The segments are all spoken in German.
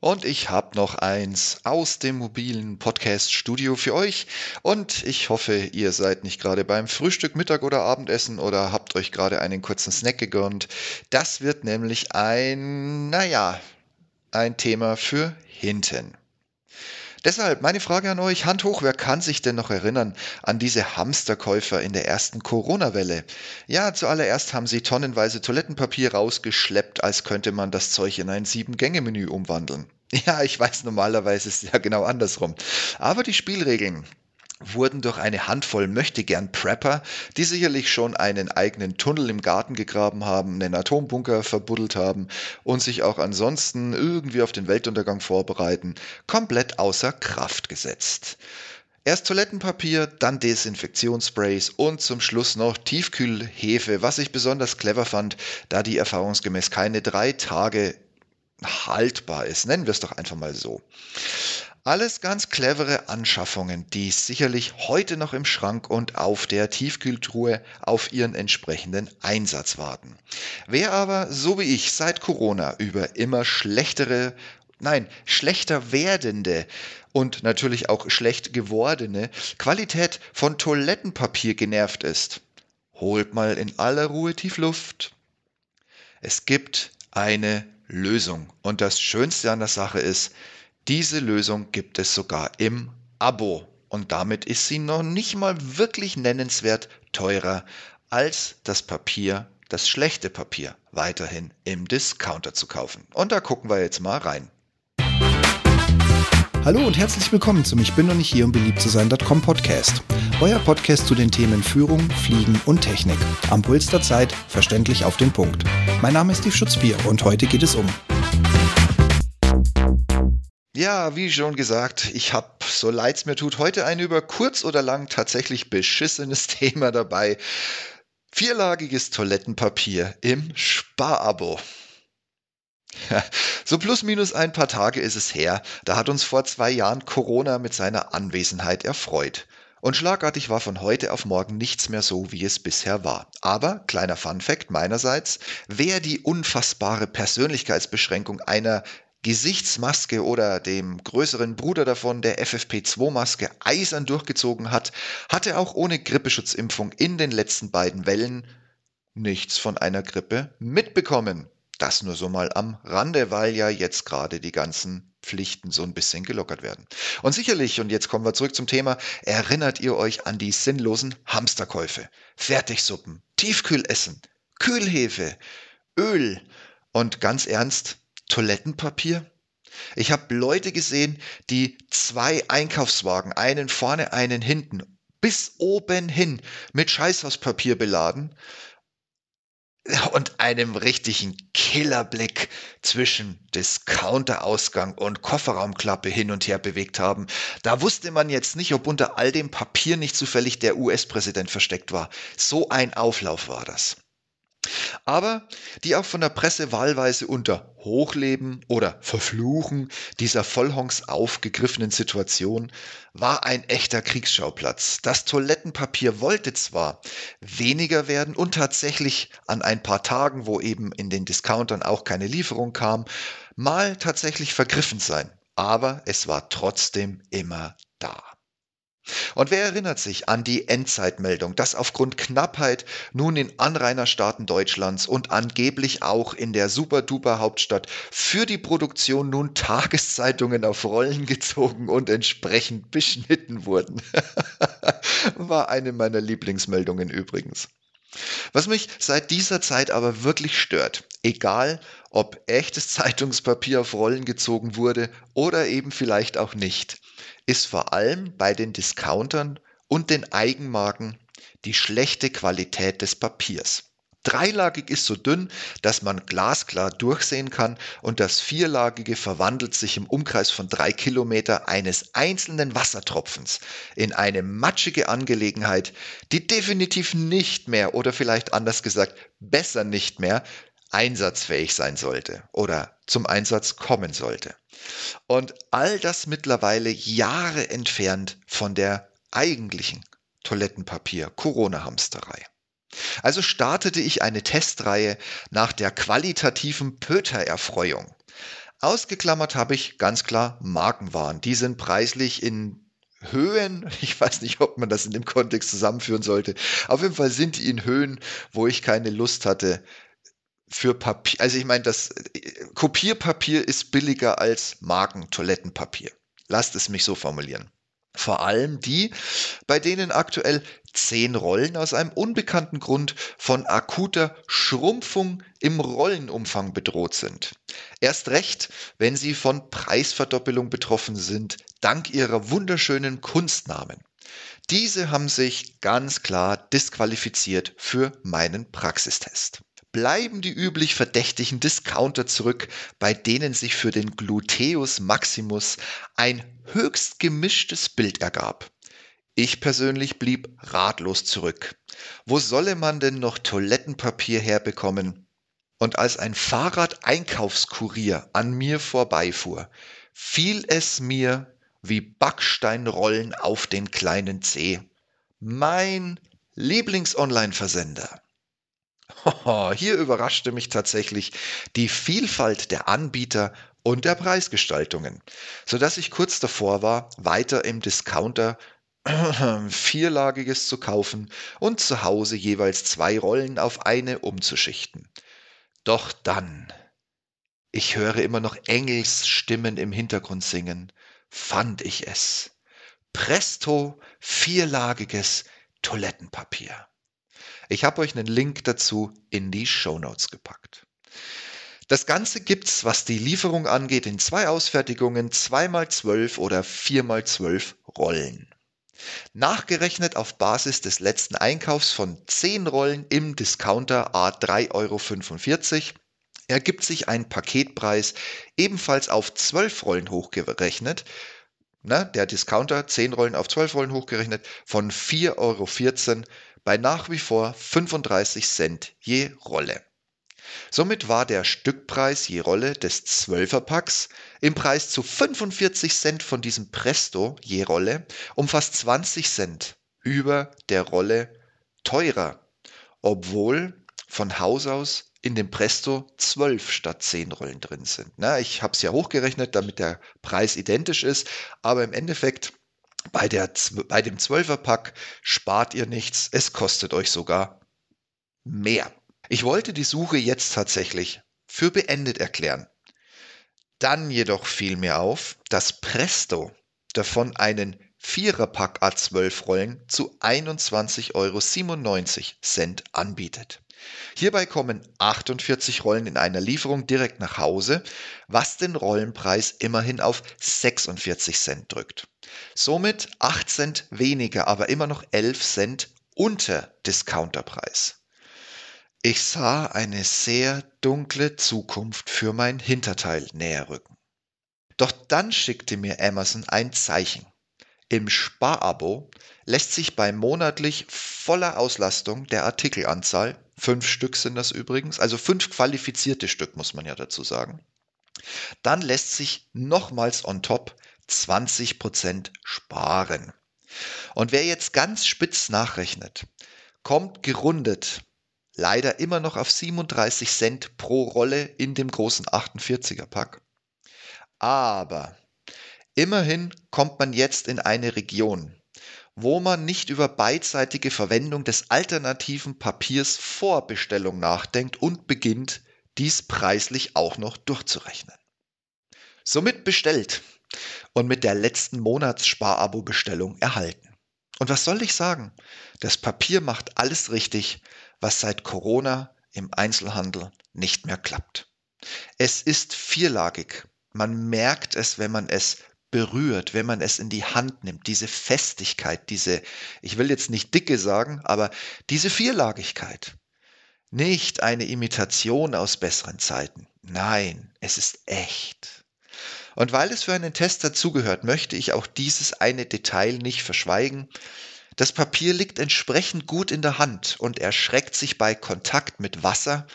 Und ich habe noch eins aus dem mobilen Podcast-Studio für euch. Und ich hoffe, ihr seid nicht gerade beim Frühstück, Mittag oder Abendessen oder habt euch gerade einen kurzen Snack gegönnt. Das wird nämlich ein, naja, ein Thema für hinten. Deshalb meine Frage an euch, Hand hoch, wer kann sich denn noch erinnern an diese Hamsterkäufer in der ersten Corona-Welle? Ja, zuallererst haben sie tonnenweise Toilettenpapier rausgeschleppt, als könnte man das Zeug in ein Sieben-Gänge-Menü umwandeln. Ja, ich weiß, normalerweise ist es ja genau andersrum. Aber die Spielregeln, wurden durch eine Handvoll möchtegern Prepper, die sicherlich schon einen eigenen Tunnel im Garten gegraben haben, einen Atombunker verbuddelt haben und sich auch ansonsten irgendwie auf den Weltuntergang vorbereiten, komplett außer Kraft gesetzt. Erst Toilettenpapier, dann Desinfektionssprays und zum Schluss noch Tiefkühlhefe, was ich besonders clever fand, da die erfahrungsgemäß keine drei Tage haltbar ist. Nennen wir es doch einfach mal so. Alles ganz clevere Anschaffungen, die sicherlich heute noch im Schrank und auf der Tiefkühltruhe auf ihren entsprechenden Einsatz warten. Wer aber, so wie ich, seit Corona über immer schlechtere, nein, schlechter werdende und natürlich auch schlecht gewordene Qualität von Toilettenpapier genervt ist, holt mal in aller Ruhe tief Luft. Es gibt eine Lösung. Und das Schönste an der Sache ist, diese Lösung gibt es sogar im Abo und damit ist sie noch nicht mal wirklich nennenswert teurer als das Papier, das schlechte Papier, weiterhin im Discounter zu kaufen. Und da gucken wir jetzt mal rein. Hallo und herzlich willkommen zum Ich bin noch nicht hier, um beliebt zu sein.com Podcast. Euer Podcast zu den Themen Führung, Fliegen und Technik. Am Puls der Zeit, verständlich auf den Punkt. Mein Name ist Steve Schutzbier und heute geht es um ja, wie schon gesagt, ich habe, so leid es mir tut, heute ein über kurz oder lang tatsächlich beschissenes Thema dabei. Vierlagiges Toilettenpapier im Sparabo. so plus minus ein paar Tage ist es her, da hat uns vor zwei Jahren Corona mit seiner Anwesenheit erfreut. Und schlagartig war von heute auf morgen nichts mehr so, wie es bisher war. Aber, kleiner Fun fact meinerseits, wer die unfassbare Persönlichkeitsbeschränkung einer Gesichtsmaske oder dem größeren Bruder davon, der FFP2-Maske, eisern durchgezogen hat, hatte auch ohne Grippeschutzimpfung in den letzten beiden Wellen nichts von einer Grippe mitbekommen. Das nur so mal am Rande, weil ja jetzt gerade die ganzen Pflichten so ein bisschen gelockert werden. Und sicherlich, und jetzt kommen wir zurück zum Thema, erinnert ihr euch an die sinnlosen Hamsterkäufe, Fertigsuppen, Tiefkühlessen, Kühlhefe, Öl und ganz ernst, Toilettenpapier? Ich habe Leute gesehen, die zwei Einkaufswagen, einen vorne, einen hinten, bis oben hin mit Scheißhauspapier beladen und einem richtigen Killerblick zwischen Discounterausgang und Kofferraumklappe hin und her bewegt haben. Da wusste man jetzt nicht, ob unter all dem Papier nicht zufällig der US-Präsident versteckt war. So ein Auflauf war das aber die auch von der Presse wahlweise unter Hochleben oder Verfluchen dieser Vollhongs aufgegriffenen Situation war ein echter Kriegsschauplatz. Das Toilettenpapier wollte zwar weniger werden und tatsächlich an ein paar Tagen, wo eben in den Discountern auch keine Lieferung kam, mal tatsächlich vergriffen sein, aber es war trotzdem immer da. Und wer erinnert sich an die Endzeitmeldung, dass aufgrund Knappheit nun in Anrainerstaaten Deutschlands und angeblich auch in der super-duper Hauptstadt für die Produktion nun Tageszeitungen auf Rollen gezogen und entsprechend beschnitten wurden? War eine meiner Lieblingsmeldungen übrigens. Was mich seit dieser Zeit aber wirklich stört, egal ob echtes Zeitungspapier auf Rollen gezogen wurde oder eben vielleicht auch nicht, ist vor allem bei den Discountern und den Eigenmarken die schlechte Qualität des Papiers. Dreilagig ist so dünn, dass man glasklar durchsehen kann und das vierlagige verwandelt sich im Umkreis von drei Kilometer eines einzelnen Wassertropfens in eine matschige Angelegenheit, die definitiv nicht mehr oder vielleicht anders gesagt besser nicht mehr einsatzfähig sein sollte oder zum Einsatz kommen sollte. Und all das mittlerweile Jahre entfernt von der eigentlichen Toilettenpapier-Corona-Hamsterei. Also startete ich eine Testreihe nach der qualitativen Pöter-Erfreuung. Ausgeklammert habe ich ganz klar Markenwaren. Die sind preislich in Höhen, ich weiß nicht, ob man das in dem Kontext zusammenführen sollte. Auf jeden Fall sind die in Höhen, wo ich keine Lust hatte für Papier. Also ich meine, das Kopierpapier ist billiger als Marken-Toilettenpapier. Lasst es mich so formulieren. Vor allem die, bei denen aktuell zehn Rollen aus einem unbekannten Grund von akuter Schrumpfung im Rollenumfang bedroht sind. Erst recht, wenn sie von Preisverdoppelung betroffen sind, dank ihrer wunderschönen Kunstnamen. Diese haben sich ganz klar disqualifiziert für meinen Praxistest bleiben die üblich verdächtigen Discounter zurück, bei denen sich für den Gluteus Maximus ein höchst gemischtes Bild ergab. Ich persönlich blieb ratlos zurück. Wo solle man denn noch Toilettenpapier herbekommen? Und als ein Fahrrad-Einkaufskurier an mir vorbeifuhr, fiel es mir wie Backsteinrollen auf den kleinen Zeh. Mein Lieblings-Online-Versender. Hier überraschte mich tatsächlich die Vielfalt der Anbieter und der Preisgestaltungen, sodass ich kurz davor war, weiter im Discounter vierlagiges zu kaufen und zu Hause jeweils zwei Rollen auf eine umzuschichten. Doch dann, ich höre immer noch Engelsstimmen im Hintergrund singen, fand ich es. Presto vierlagiges Toilettenpapier. Ich habe euch einen Link dazu in die Show Notes gepackt. Das Ganze gibt's, was die Lieferung angeht, in zwei Ausfertigungen, 2x12 oder 4x12 Rollen. Nachgerechnet auf Basis des letzten Einkaufs von 10 Rollen im Discounter A 3,45 Euro ergibt sich ein Paketpreis ebenfalls auf 12 Rollen hochgerechnet. Ne, der Discounter 10 Rollen auf 12 Rollen hochgerechnet von 4,14 Euro bei nach wie vor 35 Cent je Rolle. Somit war der Stückpreis je Rolle des 12er Packs im Preis zu 45 Cent von diesem Presto je Rolle um fast 20 Cent über der Rolle teurer, obwohl von Haus aus in dem Presto 12 statt 10 Rollen drin sind. Na, ich habe es ja hochgerechnet, damit der Preis identisch ist, aber im Endeffekt bei, der, bei dem 12er-Pack spart ihr nichts, es kostet euch sogar mehr. Ich wollte die Suche jetzt tatsächlich für beendet erklären. Dann jedoch fiel mir auf, dass Presto davon einen Viererpack A12 Rollen zu 21,97 Euro anbietet. Hierbei kommen 48 Rollen in einer Lieferung direkt nach Hause, was den Rollenpreis immerhin auf 46 Cent drückt. Somit 8 Cent weniger, aber immer noch 11 Cent unter Discounterpreis. Ich sah eine sehr dunkle Zukunft für mein Hinterteil näher rücken. Doch dann schickte mir Amazon ein Zeichen. Im Sparabo lässt sich bei monatlich voller Auslastung der Artikelanzahl Fünf Stück sind das übrigens, also fünf qualifizierte Stück muss man ja dazu sagen. Dann lässt sich nochmals on top 20% sparen. Und wer jetzt ganz spitz nachrechnet, kommt gerundet leider immer noch auf 37 Cent pro Rolle in dem großen 48er Pack. Aber immerhin kommt man jetzt in eine Region, wo man nicht über beidseitige Verwendung des alternativen Papiers vor Bestellung nachdenkt und beginnt, dies preislich auch noch durchzurechnen. Somit bestellt und mit der letzten Monatssparabo-Bestellung erhalten. Und was soll ich sagen? Das Papier macht alles richtig, was seit Corona im Einzelhandel nicht mehr klappt. Es ist vierlagig. Man merkt es, wenn man es berührt, wenn man es in die Hand nimmt, diese Festigkeit, diese, ich will jetzt nicht dicke sagen, aber diese Vierlagigkeit. Nicht eine Imitation aus besseren Zeiten. Nein, es ist echt. Und weil es für einen Test dazugehört, möchte ich auch dieses eine Detail nicht verschweigen. Das Papier liegt entsprechend gut in der Hand und erschreckt sich bei Kontakt mit Wasser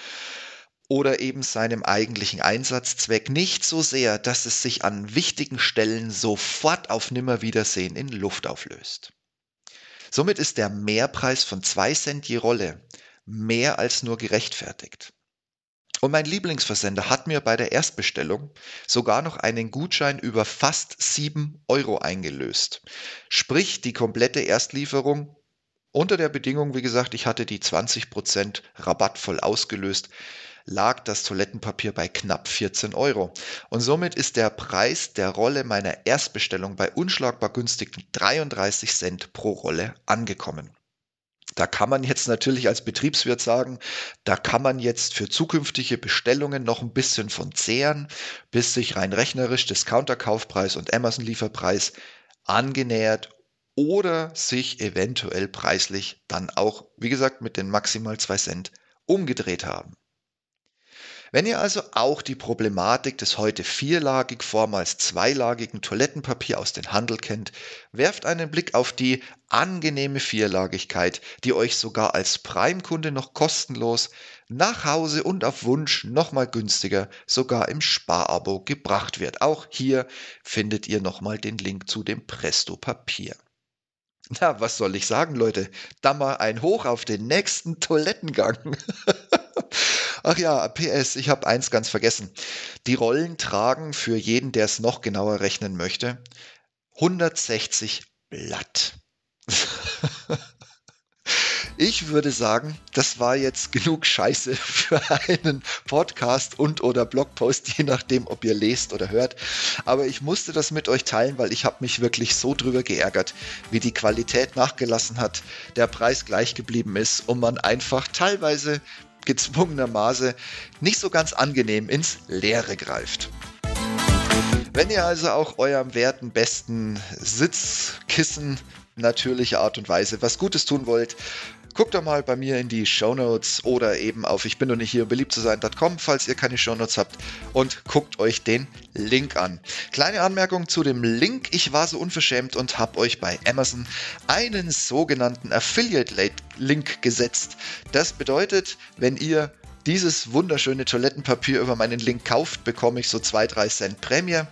oder eben seinem eigentlichen Einsatzzweck nicht so sehr, dass es sich an wichtigen Stellen sofort auf Nimmerwiedersehen in Luft auflöst. Somit ist der Mehrpreis von 2 Cent je Rolle mehr als nur gerechtfertigt. Und mein Lieblingsversender hat mir bei der Erstbestellung sogar noch einen Gutschein über fast 7 Euro eingelöst. Sprich, die komplette Erstlieferung unter der Bedingung, wie gesagt, ich hatte die 20% Rabatt voll ausgelöst, lag das Toilettenpapier bei knapp 14 Euro. Und somit ist der Preis der Rolle meiner Erstbestellung bei unschlagbar günstigen 33 Cent pro Rolle angekommen. Da kann man jetzt natürlich als Betriebswirt sagen, da kann man jetzt für zukünftige Bestellungen noch ein bisschen von zehren, bis sich rein rechnerisch Discounter-Kaufpreis und Amazon-Lieferpreis angenähert oder sich eventuell preislich dann auch, wie gesagt, mit den maximal zwei Cent umgedreht haben. Wenn ihr also auch die Problematik des heute vierlagig, vormals zweilagigen Toilettenpapier aus dem Handel kennt, werft einen Blick auf die angenehme Vierlagigkeit, die euch sogar als Prime-Kunde noch kostenlos nach Hause und auf Wunsch nochmal günstiger sogar im Sparabo gebracht wird. Auch hier findet ihr nochmal den Link zu dem Presto Papier. Na, was soll ich sagen, Leute? Da mal ein Hoch auf den nächsten Toilettengang. Ach ja, PS, ich habe eins ganz vergessen. Die Rollen tragen für jeden, der es noch genauer rechnen möchte, 160 Blatt. Ich würde sagen, das war jetzt genug Scheiße für einen Podcast und oder Blogpost, je nachdem, ob ihr lest oder hört. Aber ich musste das mit euch teilen, weil ich habe mich wirklich so drüber geärgert, wie die Qualität nachgelassen hat, der Preis gleich geblieben ist und man einfach teilweise gezwungenermaßen nicht so ganz angenehm ins Leere greift. Wenn ihr also auch eurem werten besten Sitzkissen natürliche Art und Weise was Gutes tun wollt, Guckt doch mal bei mir in die Show Notes oder eben auf ich bin noch nicht hier beliebt zu sein.com, falls ihr keine Show Notes habt und guckt euch den Link an. Kleine Anmerkung zu dem Link. Ich war so unverschämt und habe euch bei Amazon einen sogenannten Affiliate Link gesetzt. Das bedeutet, wenn ihr dieses wunderschöne Toilettenpapier über meinen Link kauft, bekomme ich so 2-3 Cent Prämie.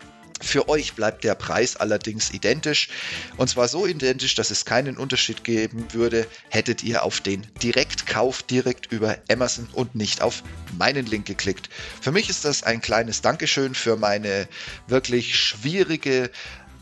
Für euch bleibt der Preis allerdings identisch. Und zwar so identisch, dass es keinen Unterschied geben würde, hättet ihr auf den Direktkauf direkt über Amazon und nicht auf meinen Link geklickt. Für mich ist das ein kleines Dankeschön für meine wirklich schwierige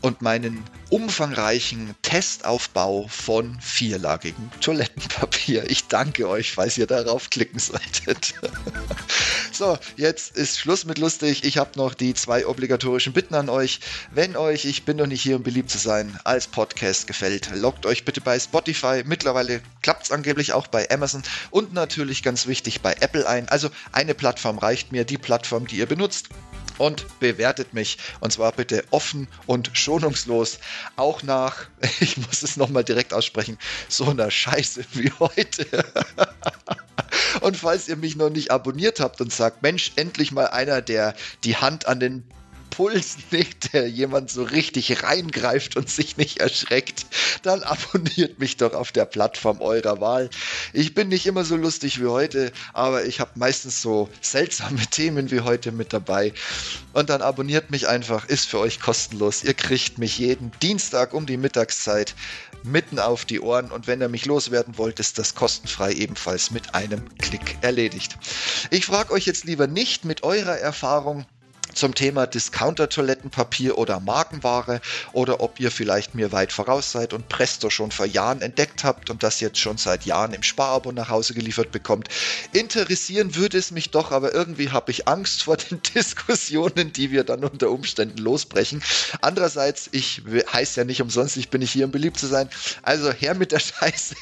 und meinen umfangreichen Testaufbau von vierlagigem Toilettenpapier. Ich danke euch, falls ihr darauf klicken solltet. so, jetzt ist Schluss mit lustig. Ich habe noch die zwei obligatorischen Bitten an euch. Wenn euch, ich bin doch nicht hier, um beliebt zu sein, als Podcast gefällt, loggt euch bitte bei Spotify. Mittlerweile klappt es angeblich auch bei Amazon und natürlich ganz wichtig bei Apple ein. Also eine Plattform reicht mir, die Plattform, die ihr benutzt und bewertet mich. Und zwar bitte offen und schonungslos. Auch nach, ich muss es nochmal direkt aussprechen, so einer Scheiße wie heute. Und falls ihr mich noch nicht abonniert habt und sagt, Mensch, endlich mal einer, der die Hand an den Puls nicht, der jemand so richtig reingreift und sich nicht erschreckt, dann abonniert mich doch auf der Plattform eurer Wahl. Ich bin nicht immer so lustig wie heute, aber ich habe meistens so seltsame Themen wie heute mit dabei. Und dann abonniert mich einfach, ist für euch kostenlos. Ihr kriegt mich jeden Dienstag um die Mittagszeit mitten auf die Ohren und wenn ihr mich loswerden wollt, ist das kostenfrei ebenfalls mit einem Klick erledigt. Ich frage euch jetzt lieber nicht mit eurer Erfahrung, zum Thema Discounter-Toilettenpapier oder Markenware oder ob ihr vielleicht mir weit voraus seid und Presto schon vor Jahren entdeckt habt und das jetzt schon seit Jahren im Sparabo nach Hause geliefert bekommt. Interessieren würde es mich doch, aber irgendwie habe ich Angst vor den Diskussionen, die wir dann unter Umständen losbrechen. Andererseits, ich heiße ja nicht umsonst, ich bin nicht hier, um beliebt zu sein. Also her mit der Scheiße,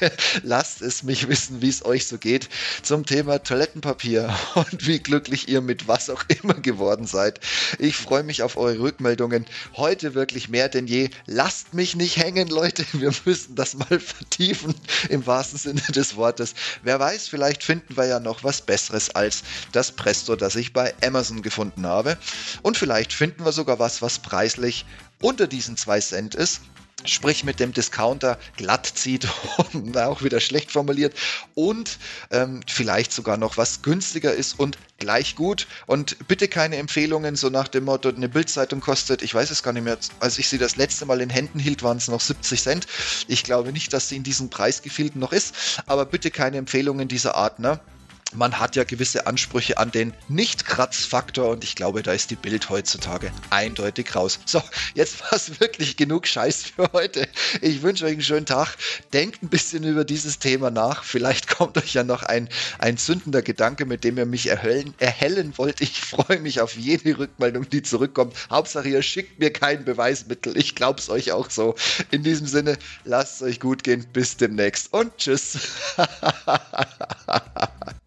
lasst es mich wissen, wie es euch so geht zum Thema Toilettenpapier und wie glücklich ihr mit was auch immer geworden seid. Ich freue mich auf eure Rückmeldungen. Heute wirklich mehr denn je. Lasst mich nicht hängen, Leute. Wir müssen das mal vertiefen im wahrsten Sinne des Wortes. Wer weiß, vielleicht finden wir ja noch was Besseres als das Presto, das ich bei Amazon gefunden habe. Und vielleicht finden wir sogar was, was preislich unter diesen zwei Cent ist sprich mit dem Discounter glatt zieht auch wieder schlecht formuliert und ähm, vielleicht sogar noch was günstiger ist und gleich gut und bitte keine Empfehlungen so nach dem Motto eine Bildzeitung kostet, ich weiß es gar nicht mehr, als ich sie das letzte Mal in Händen hielt, waren es noch 70 Cent. Ich glaube nicht, dass sie in diesem Preisgefilden noch ist, aber bitte keine Empfehlungen dieser Art, ne? Man hat ja gewisse Ansprüche an den Nicht-Kratzfaktor und ich glaube, da ist die Bild heutzutage eindeutig raus. So, jetzt war es wirklich genug Scheiß für heute. Ich wünsche euch einen schönen Tag. Denkt ein bisschen über dieses Thema nach. Vielleicht kommt euch ja noch ein, ein zündender Gedanke, mit dem ihr mich erhellen, erhellen wollt. Ich freue mich auf jede Rückmeldung, die zurückkommt. Hauptsache, ihr schickt mir kein Beweismittel. Ich glaube es euch auch so. In diesem Sinne, lasst es euch gut gehen. Bis demnächst und tschüss.